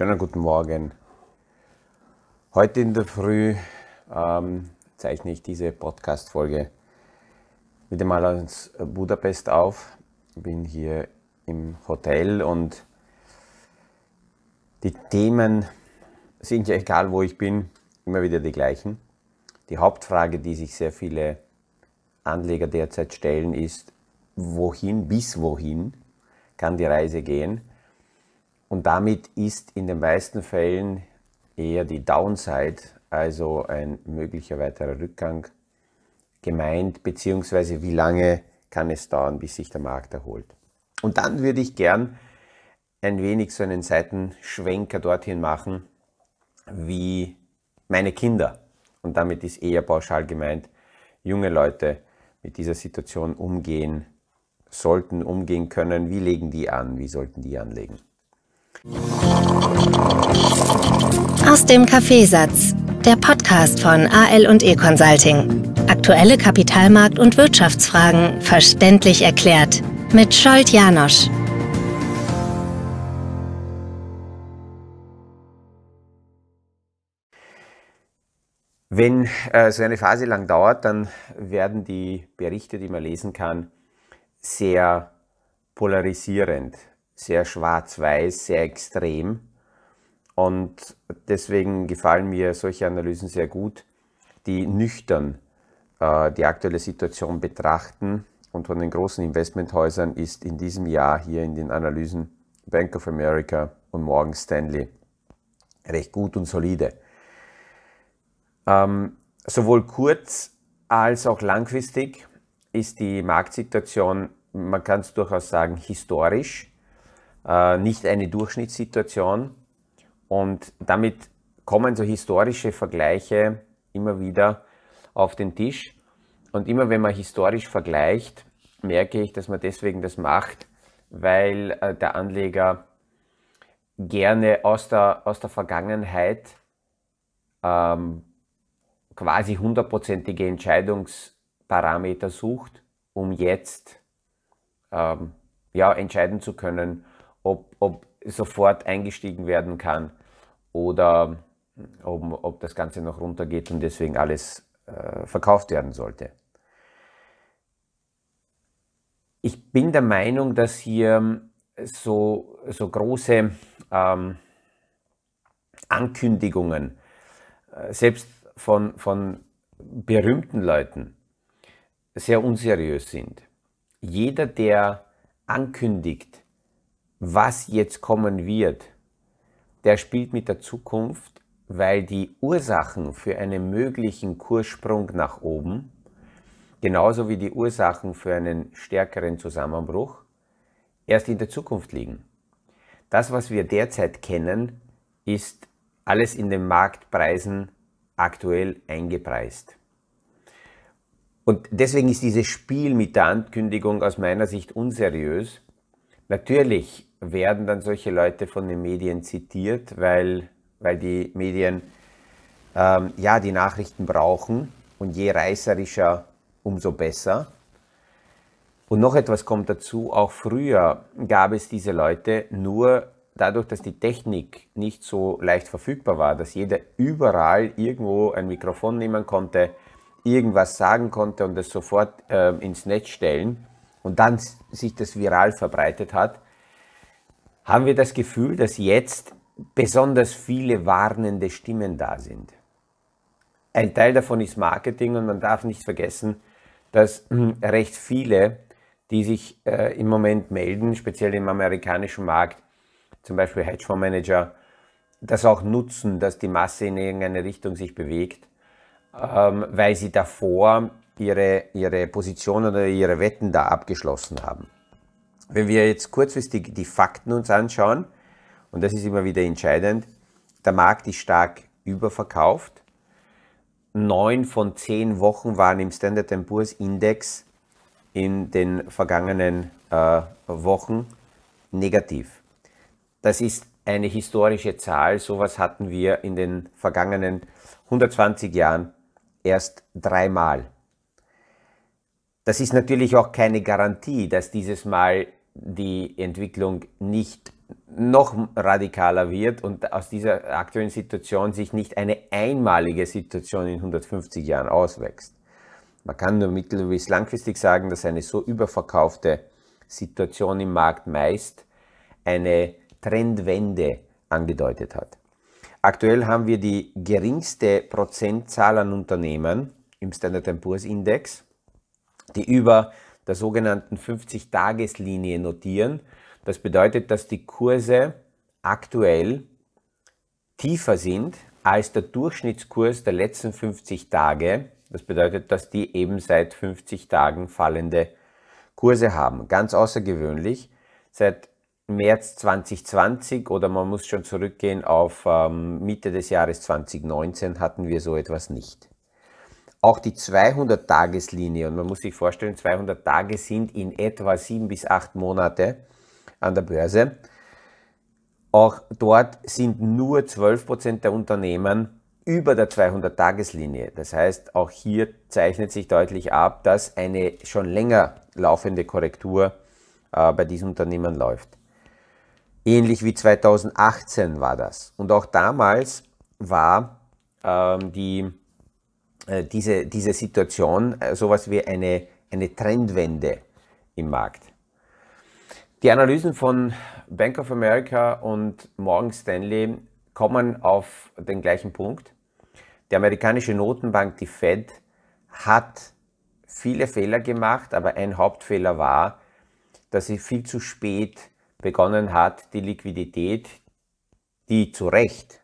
Schönen guten Morgen. Heute in der Früh ähm, zeichne ich diese Podcast-Folge wieder mal aus Budapest auf. Ich bin hier im Hotel und die Themen sind ja egal, wo ich bin, immer wieder die gleichen. Die Hauptfrage, die sich sehr viele Anleger derzeit stellen, ist, wohin, bis wohin kann die Reise gehen? Und damit ist in den meisten Fällen eher die Downside, also ein möglicher weiterer Rückgang, gemeint, beziehungsweise wie lange kann es dauern, bis sich der Markt erholt. Und dann würde ich gern ein wenig so einen Seitenschwenker dorthin machen, wie meine Kinder, und damit ist eher pauschal gemeint, junge Leute mit dieser Situation umgehen sollten, umgehen können. Wie legen die an? Wie sollten die anlegen? Aus dem Kaffeesatz, der Podcast von AL und E Consulting. Aktuelle Kapitalmarkt- und Wirtschaftsfragen verständlich erklärt mit Scholt Janosch. Wenn äh, so eine Phase lang dauert, dann werden die Berichte, die man lesen kann, sehr polarisierend sehr schwarz-weiß, sehr extrem. Und deswegen gefallen mir solche Analysen sehr gut, die nüchtern äh, die aktuelle Situation betrachten. Und von den großen Investmenthäusern ist in diesem Jahr hier in den Analysen Bank of America und Morgan Stanley recht gut und solide. Ähm, sowohl kurz als auch langfristig ist die Marktsituation, man kann es durchaus sagen, historisch äh, nicht eine Durchschnittssituation. Und damit kommen so historische Vergleiche immer wieder auf den Tisch. Und immer wenn man historisch vergleicht, merke ich, dass man deswegen das macht, weil äh, der Anleger gerne aus der, aus der Vergangenheit ähm, quasi hundertprozentige Entscheidungsparameter sucht, um jetzt ähm, ja, entscheiden zu können, ob, ob sofort eingestiegen werden kann oder ob, ob das Ganze noch runtergeht und deswegen alles äh, verkauft werden sollte. Ich bin der Meinung, dass hier so, so große ähm, Ankündigungen, äh, selbst von, von berühmten Leuten, sehr unseriös sind. Jeder, der ankündigt, was jetzt kommen wird, der spielt mit der Zukunft, weil die Ursachen für einen möglichen Kurssprung nach oben, genauso wie die Ursachen für einen stärkeren Zusammenbruch, erst in der Zukunft liegen. Das, was wir derzeit kennen, ist alles in den Marktpreisen aktuell eingepreist. Und deswegen ist dieses Spiel mit der Ankündigung aus meiner Sicht unseriös. Natürlich werden dann solche Leute von den Medien zitiert, weil, weil die Medien ähm, ja die Nachrichten brauchen und je reißerischer, umso besser. Und noch etwas kommt dazu, auch früher gab es diese Leute nur dadurch, dass die Technik nicht so leicht verfügbar war, dass jeder überall irgendwo ein Mikrofon nehmen konnte, irgendwas sagen konnte und es sofort äh, ins Netz stellen und dann sich das viral verbreitet hat, haben wir das Gefühl, dass jetzt besonders viele warnende Stimmen da sind. Ein Teil davon ist Marketing und man darf nicht vergessen, dass hm, recht viele, die sich äh, im Moment melden, speziell im amerikanischen Markt, zum Beispiel Hedgefondsmanager, das auch nutzen, dass die Masse in irgendeine Richtung sich bewegt, ähm, weil sie davor ihre, ihre Position oder ihre Wetten da abgeschlossen haben. Wenn wir jetzt kurzfristig die Fakten uns anschauen, und das ist immer wieder entscheidend, der Markt ist stark überverkauft. Neun von zehn Wochen waren im Standard Poor's Index in den vergangenen äh, Wochen negativ. Das ist eine historische Zahl. Sowas hatten wir in den vergangenen 120 Jahren erst dreimal. Das ist natürlich auch keine Garantie, dass dieses Mal die Entwicklung nicht noch radikaler wird und aus dieser aktuellen Situation sich nicht eine einmalige Situation in 150 Jahren auswächst. Man kann nur mittel- bis langfristig sagen, dass eine so überverkaufte Situation im Markt meist eine Trendwende angedeutet hat. Aktuell haben wir die geringste Prozentzahl an Unternehmen im Standard Poor's Index, die über der sogenannten 50-Tageslinie notieren. Das bedeutet, dass die Kurse aktuell tiefer sind als der Durchschnittskurs der letzten 50 Tage. Das bedeutet, dass die eben seit 50 Tagen fallende Kurse haben. Ganz außergewöhnlich. Seit März 2020 oder man muss schon zurückgehen auf ähm, Mitte des Jahres 2019 hatten wir so etwas nicht. Auch die 200-Tageslinie, und man muss sich vorstellen, 200 Tage sind in etwa sieben bis acht Monate an der Börse. Auch dort sind nur 12% der Unternehmen über der 200-Tageslinie. Das heißt, auch hier zeichnet sich deutlich ab, dass eine schon länger laufende Korrektur äh, bei diesen Unternehmen läuft. Ähnlich wie 2018 war das. Und auch damals war ähm, die, diese, diese Situation äh, sowas wie eine, eine Trendwende im Markt. Die Analysen von Bank of America und Morgan Stanley kommen auf den gleichen Punkt. Die amerikanische Notenbank, die Fed, hat viele Fehler gemacht, aber ein Hauptfehler war, dass sie viel zu spät begonnen hat, die Liquidität, die zu Recht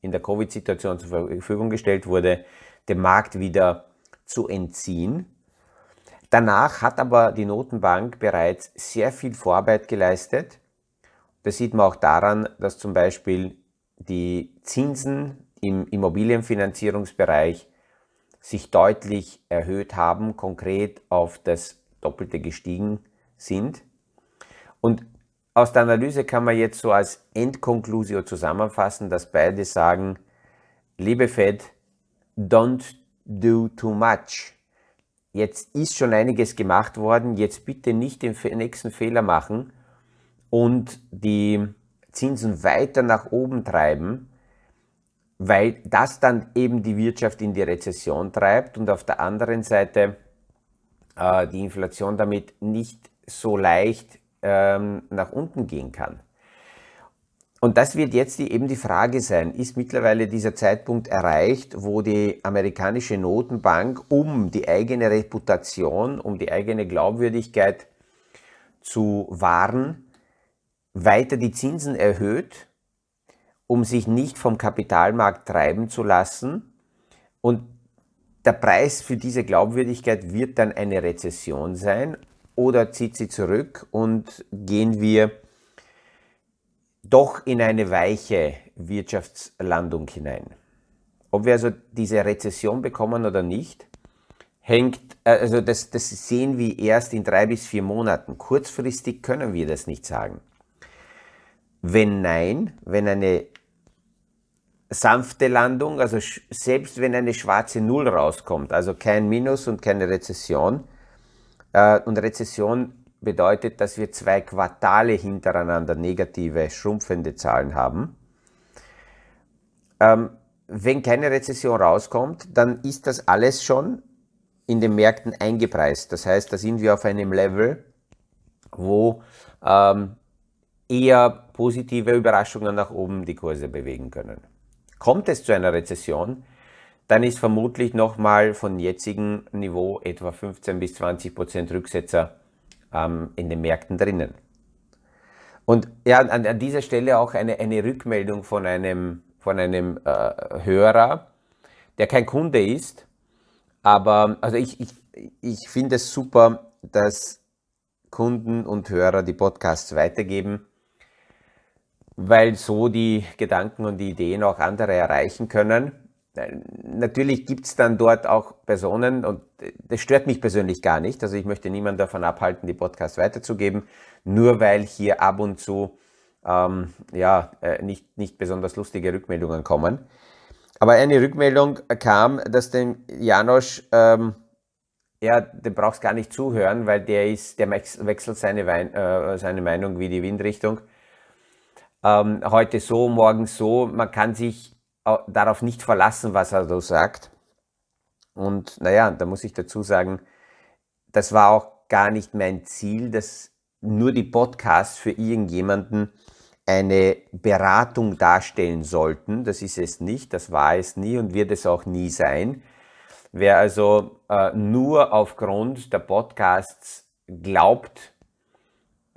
in der Covid-Situation zur Verfügung gestellt wurde, dem Markt wieder zu entziehen. Danach hat aber die Notenbank bereits sehr viel Vorarbeit geleistet. Das sieht man auch daran, dass zum Beispiel die Zinsen im Immobilienfinanzierungsbereich sich deutlich erhöht haben, konkret auf das Doppelte gestiegen sind. Und aus der Analyse kann man jetzt so als Endkonklusio zusammenfassen, dass beide sagen, liebe Fed, don't do too much. Jetzt ist schon einiges gemacht worden, jetzt bitte nicht den nächsten Fehler machen und die Zinsen weiter nach oben treiben, weil das dann eben die Wirtschaft in die Rezession treibt und auf der anderen Seite äh, die Inflation damit nicht so leicht ähm, nach unten gehen kann. Und das wird jetzt die, eben die Frage sein, ist mittlerweile dieser Zeitpunkt erreicht, wo die amerikanische Notenbank, um die eigene Reputation, um die eigene Glaubwürdigkeit zu wahren, weiter die Zinsen erhöht, um sich nicht vom Kapitalmarkt treiben zu lassen. Und der Preis für diese Glaubwürdigkeit wird dann eine Rezession sein oder zieht sie zurück und gehen wir doch in eine weiche Wirtschaftslandung hinein. Ob wir also diese Rezession bekommen oder nicht, hängt, äh, also das, das sehen wir erst in drei bis vier Monaten. Kurzfristig können wir das nicht sagen. Wenn nein, wenn eine sanfte Landung, also selbst wenn eine schwarze Null rauskommt, also kein Minus und keine Rezession, äh, und Rezession bedeutet, dass wir zwei Quartale hintereinander negative, schrumpfende Zahlen haben. Ähm, wenn keine Rezession rauskommt, dann ist das alles schon in den Märkten eingepreist. Das heißt, da sind wir auf einem Level, wo ähm, eher positive Überraschungen nach oben die Kurse bewegen können. Kommt es zu einer Rezession, dann ist vermutlich nochmal von jetzigem Niveau etwa 15 bis 20 Prozent Rücksetzer ähm, in den Märkten drinnen. Und ja, an, an dieser Stelle auch eine, eine Rückmeldung von einem, von einem äh, Hörer, der kein Kunde ist, aber also ich, ich, ich finde es super, dass Kunden und Hörer die Podcasts weitergeben, weil so die Gedanken und die Ideen auch andere erreichen können Natürlich gibt es dann dort auch Personen, und das stört mich persönlich gar nicht, also ich möchte niemanden davon abhalten, die Podcasts weiterzugeben, nur weil hier ab und zu ähm, ja, äh, nicht, nicht besonders lustige Rückmeldungen kommen. Aber eine Rückmeldung kam, dass dem Janosch, ähm, ja, dem brauchst gar nicht zuhören, weil der ist, der wechselt seine, Wein, äh, seine Meinung wie die Windrichtung. ähm, heute so, morgen so. Man kann sich darauf nicht verlassen, was er so sagt. Und naja, da muss ich dazu sagen, das war auch gar nicht mein Ziel, dass nur die Podcasts für irgendjemanden eine Beratung darstellen sollten. Das ist es nicht, das war es nie und wird es auch nie sein. Wer also äh, nur aufgrund der Podcasts glaubt,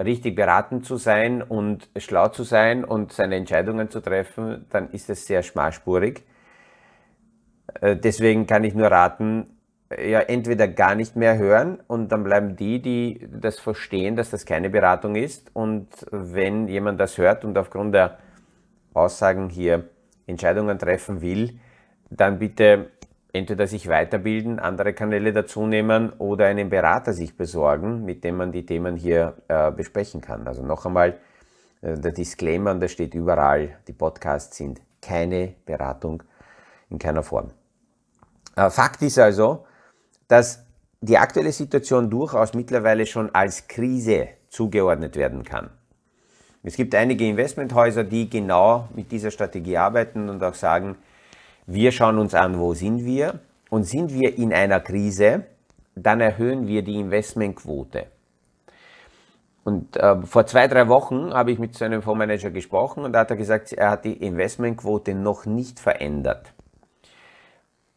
richtig beraten zu sein und schlau zu sein und seine Entscheidungen zu treffen, dann ist es sehr schmalspurig. Äh, deswegen kann ich nur raten, ja, entweder gar nicht mehr hören und dann bleiben die, die das verstehen, dass das keine Beratung ist. Und wenn jemand das hört und aufgrund der Aussagen hier Entscheidungen treffen will, dann bitte entweder sich weiterbilden, andere Kanäle dazu nehmen oder einen Berater sich besorgen, mit dem man die Themen hier äh, besprechen kann. Also noch einmal äh, der Disclaimer, das steht überall, die Podcasts sind keine Beratung in keiner Form. Äh, Fakt ist also, dass die aktuelle Situation durchaus mittlerweile schon als Krise zugeordnet werden kann. Es gibt einige Investmenthäuser, die genau mit dieser Strategie arbeiten und auch sagen, wir schauen uns an, wo sind wir und sind wir in einer Krise, dann erhöhen wir die Investmentquote. Und äh, vor zwei, drei Wochen habe ich mit seinem Fondsmanager gesprochen und da hat er gesagt, er hat die Investmentquote noch nicht verändert.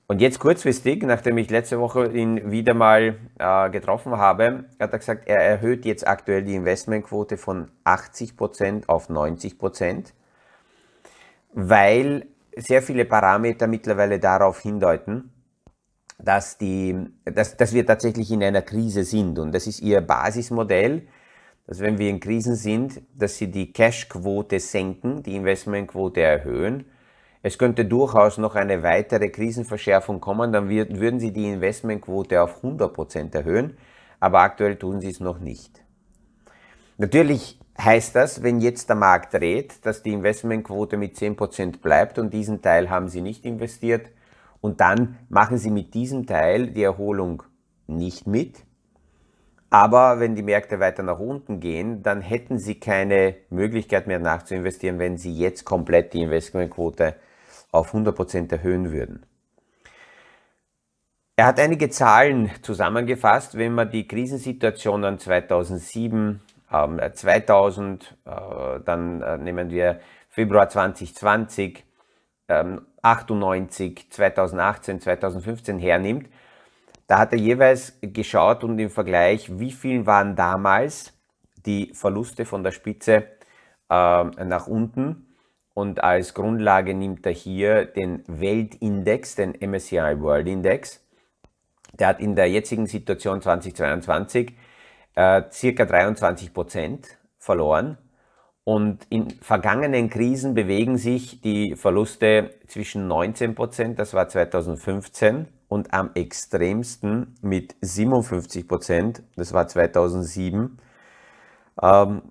Und jetzt kurzfristig, nachdem ich letzte Woche ihn wieder mal äh, getroffen habe, hat er gesagt, er erhöht jetzt aktuell die Investmentquote von 80% auf 90%, weil sehr viele Parameter mittlerweile darauf hindeuten, dass, die, dass, dass wir tatsächlich in einer Krise sind. Und das ist ihr Basismodell, dass wenn wir in Krisen sind, dass sie die Cashquote senken, die Investmentquote erhöhen es könnte durchaus noch eine weitere Krisenverschärfung kommen, dann wird, würden Sie die Investmentquote auf 100% erhöhen, aber aktuell tun Sie es noch nicht. Natürlich heißt das, wenn jetzt der Markt dreht, dass die Investmentquote mit 10% bleibt und diesen Teil haben Sie nicht investiert und dann machen Sie mit diesem Teil die Erholung nicht mit. Aber wenn die Märkte weiter nach unten gehen, dann hätten Sie keine Möglichkeit mehr nachzuinvestieren, wenn Sie jetzt komplett die Investmentquote auf 100% erhöhen würden. Er hat einige Zahlen zusammengefasst, wenn man die Krisensituationen 2007, ähm, 2000, äh, dann äh, nehmen wir Februar 2020, ähm, 98, 2018, 2015 hernimmt, da hat er jeweils geschaut und im Vergleich, wie viel waren damals die Verluste von der Spitze äh, nach unten und als Grundlage nimmt er hier den Weltindex, den MSCI World Index. Der hat in der jetzigen Situation 2022 äh, circa 23 Prozent verloren. Und in vergangenen Krisen bewegen sich die Verluste zwischen 19 Prozent, das war 2015, und am extremsten mit 57 Prozent, das war 2007, ähm,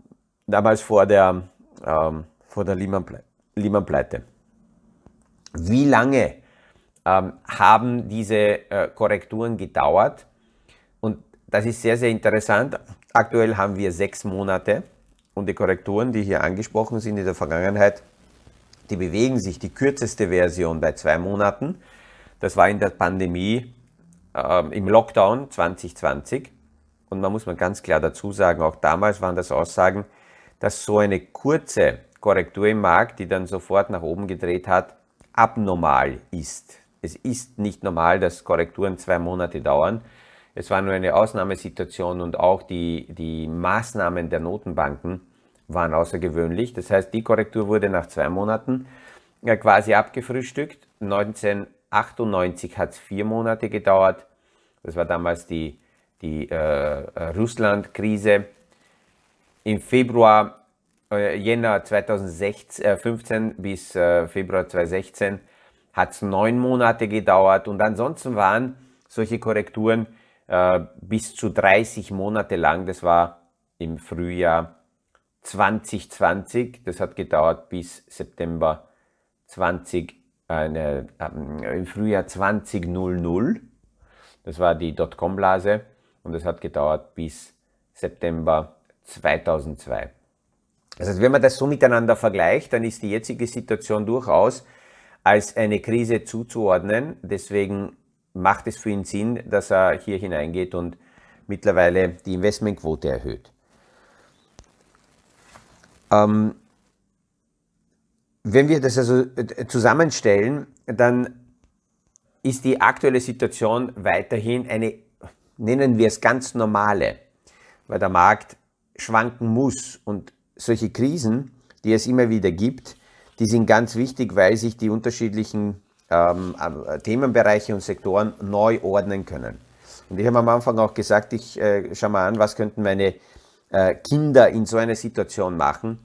damals vor der, ähm, vor der Lehman-Pleite. Lehman-Pleite. Wie lange ähm, haben diese äh, Korrekturen gedauert? Das ist sehr, sehr interessant. Aktuell haben wir sechs Monate und die Korrekturen, die hier angesprochen sind in der Vergangenheit, die bewegen sich. Die kürzeste Version bei zwei Monaten, das war in der Pandemie äh, im Lockdown 2020. Und man muss man ganz klar dazu sagen, auch damals waren das Aussagen, dass so eine kurze Korrektur im Markt, die dann sofort nach oben gedreht hat, abnormal ist. Es ist nicht normal, dass Korrekturen zwei Monate dauern. Es war nur eine Ausnahmesituation und auch die, die Maßnahmen der Notenbanken waren außergewöhnlich. Das heißt, die Korrektur wurde nach zwei Monaten ja, quasi abgefrühstückt. 1998 hat es vier Monate gedauert. Das war damals die, die äh, Russland-Krise. Im Februar äh, Jänner 2015 äh, bis äh, Februar 2016 hat es neun Monate gedauert und ansonsten waren solche Korrekturen bis zu 30 Monate lang. Das war im Frühjahr 2020. Das hat gedauert bis September 20, äh, im Frühjahr 2000. Das war die Dotcom-Blase und das hat gedauert bis September 2002. Also wenn man das so miteinander vergleicht, dann ist die jetzige Situation durchaus als eine Krise zuzuordnen. Deswegen macht es für ihn Sinn, dass er hier hineingeht und mittlerweile die Investmentquote erhöht. Ähm, wenn wir das also äh, zusammenstellen, dann ist die aktuelle Situation weiterhin eine, nennen wir es ganz normale, weil der Markt schwanken muss und solche Krisen, die es immer wieder gibt, die sind ganz wichtig, weil sich die unterschiedlichen ähm, äh, Themenbereiche und Sektoren neu ordnen können. Und ich habe am Anfang auch gesagt, ich äh, schaue mal an, was könnten meine äh, Kinder in so einer Situation machen.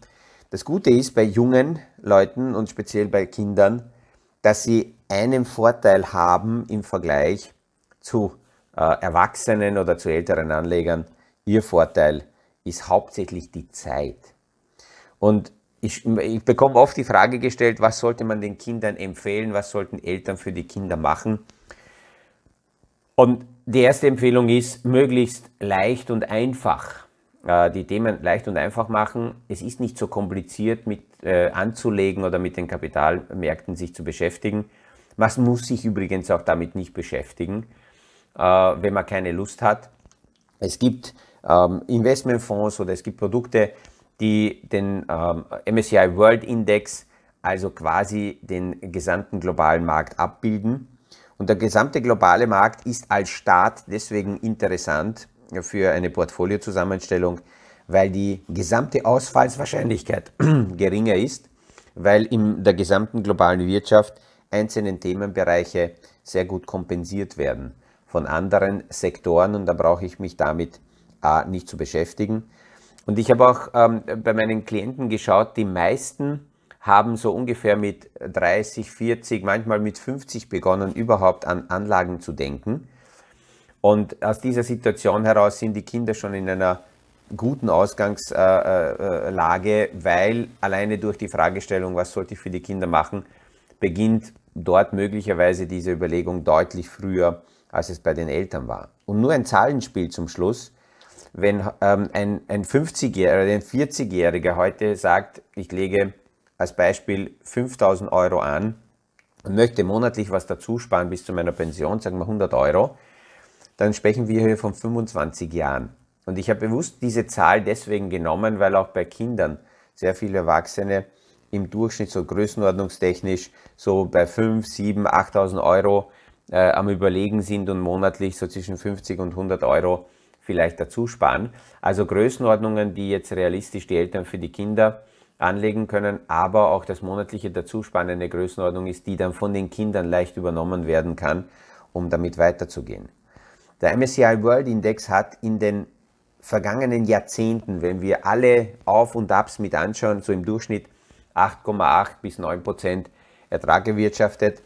Das Gute ist bei jungen Leuten und speziell bei Kindern, dass sie einen Vorteil haben im Vergleich zu äh, Erwachsenen oder zu älteren Anlegern. Ihr Vorteil ist hauptsächlich die Zeit. Und ich, ich bekomme oft die Frage gestellt, was sollte man den Kindern empfehlen, was sollten Eltern für die Kinder machen. Und die erste Empfehlung ist, möglichst leicht und einfach äh, die Themen leicht und einfach machen. Es ist nicht so kompliziert mit äh, anzulegen oder mit den Kapitalmärkten sich zu beschäftigen. Man muss sich übrigens auch damit nicht beschäftigen, äh, wenn man keine Lust hat. Es gibt ähm, Investmentfonds oder es gibt Produkte, die den ähm, MSCI World Index, also quasi den gesamten globalen Markt abbilden. Und der gesamte globale Markt ist als Staat deswegen interessant für eine Portfoliozusammenstellung, weil die gesamte Ausfallswahrscheinlichkeit geringer ist, weil in der gesamten globalen Wirtschaft einzelne Themenbereiche sehr gut kompensiert werden von anderen Sektoren und da brauche ich mich damit äh, nicht zu beschäftigen. Und ich habe auch ähm, bei meinen Klienten geschaut, die meisten haben so ungefähr mit 30, 40, manchmal mit 50 begonnen, überhaupt an Anlagen zu denken. Und aus dieser Situation heraus sind die Kinder schon in einer guten Ausgangslage, weil alleine durch die Fragestellung, was sollte ich für die Kinder machen, beginnt dort möglicherweise diese Überlegung deutlich früher, als es bei den Eltern war. Und nur ein Zahlenspiel zum Schluss wenn ähm, ein, ein 50-Jähriger oder ein 40-Jähriger heute sagt, ich lege als Beispiel 5000 Euro an und möchte monatlich was dazu sparen bis zu meiner Pension, sagen wir 100 Euro, dann sprechen wir hier von 25 Jahren. Und ich habe bewusst diese Zahl deswegen genommen, weil auch bei Kindern sehr viele Erwachsene im Durchschnitt so größenordnungstechnisch so bei 5, 7, 8.000 Euro äh, am Überlegen sind und monatlich so zwischen 50 und 100 Euro vielleicht dazu sparen. Also Größenordnungen, die jetzt realistisch die Eltern für die Kinder anlegen können, aber auch das monatliche Dazusparen eine Größenordnung ist, die dann von den Kindern leicht übernommen werden kann, um damit weiterzugehen. Der MSCI World Index hat in den vergangenen Jahrzehnten, wenn wir alle Auf und Abs mit anschauen, so im Durchschnitt 8,8 bis 9 Prozent Ertrag gewirtschaftet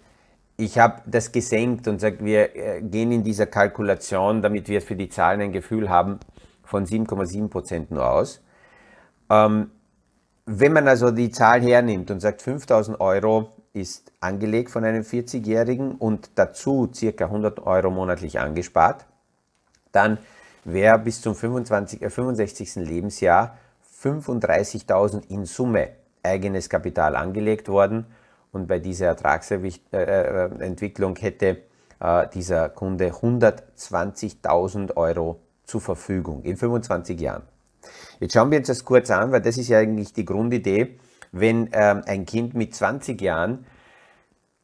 ich habe das gesenkt und sage, wir äh, gehen in dieser Kalkulation, damit wir für die Zahlen ein Gefühl haben, von 7,7 Prozent nur aus. Ähm, wenn man also die Zahl hernimmt und sagt, 5000 Euro ist angelegt von einem 40-Jährigen und dazu circa 100 Euro monatlich angespart, dann wäre bis zum 25, äh, 65. Lebensjahr 35.000 in Summe eigenes Kapital angelegt worden und bei dieser Ertragsentwicklung hätte äh, dieser Kunde 120.000 Euro zur Verfügung in 25 Jahren. Jetzt schauen wir uns das kurz an, weil das ist ja eigentlich die Grundidee, wenn ähm, ein Kind mit 20 Jahren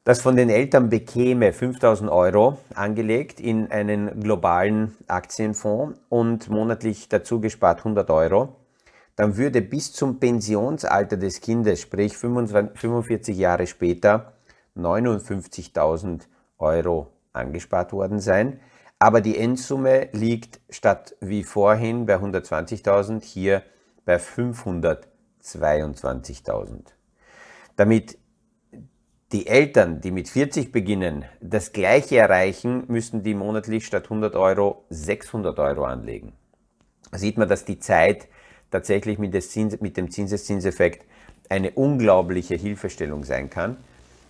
das von den Eltern bekäme 5000 Euro angelegt in einen globalen Aktienfonds und monatlich dazu gespart 100 Euro, dann würde bis zum Pensionsalter des Kindes, sprich 45 Jahre später, 59.000 Euro angespart worden sein. Aber die Endsumme liegt statt wie vorhin bei 120.000 hier bei 522.000. Damit die Eltern, die mit 40 beginnen, das gleiche erreichen, müssen die monatlich statt 100 Euro 600 Euro anlegen. Da sieht man, dass die Zeit tatsächlich mit, Zins, mit dem Zinseszinseffekt eine unglaubliche Hilfestellung sein kann.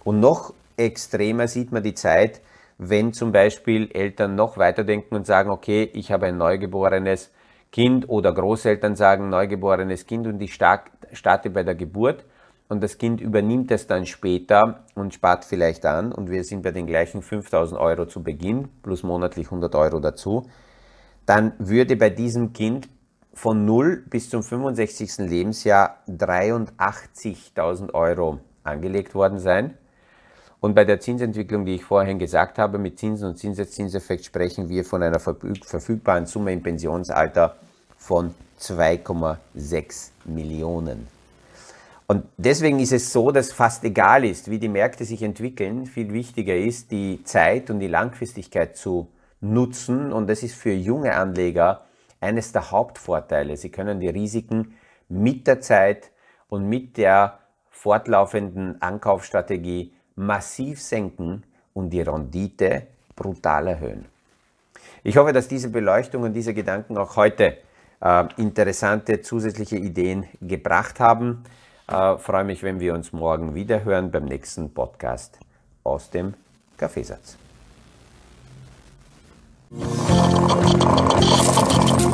Und noch extremer sieht man die Zeit, wenn zum Beispiel Eltern noch weiterdenken und sagen, okay, ich habe ein Neugeborenes, Kind oder Großeltern sagen neugeborenes Kind und ich starte bei der Geburt. Und das Kind übernimmt es dann später und spart vielleicht an. Und wir sind bei den gleichen 5000 Euro zu Beginn plus monatlich 100 Euro dazu, dann würde bei diesem Kind von 0 bis zum 65. Lebensjahr 83.000 Euro angelegt worden sein. Und bei der Zinsentwicklung, die ich vorhin gesagt habe, mit Zinsen und Zinseszinseffekt sprechen wir von einer verfügbaren Summe im Pensionsalter von 2,6 Millionen. Und deswegen ist es so, dass fast egal ist, wie die Märkte sich entwickeln, viel wichtiger ist, die Zeit und die Langfristigkeit zu nutzen. Und das ist für junge Anleger eines der Hauptvorteile. Sie können die Risiken mit der Zeit und mit der fortlaufenden Ankaufsstrategie massiv senken und die Rendite brutal erhöhen. Ich hoffe, dass diese Beleuchtung und diese Gedanken auch heute äh, interessante zusätzliche Ideen gebracht haben. Äh, freue mich, wenn wir uns morgen wieder hören beim nächsten Podcast aus dem Kaffeesatz.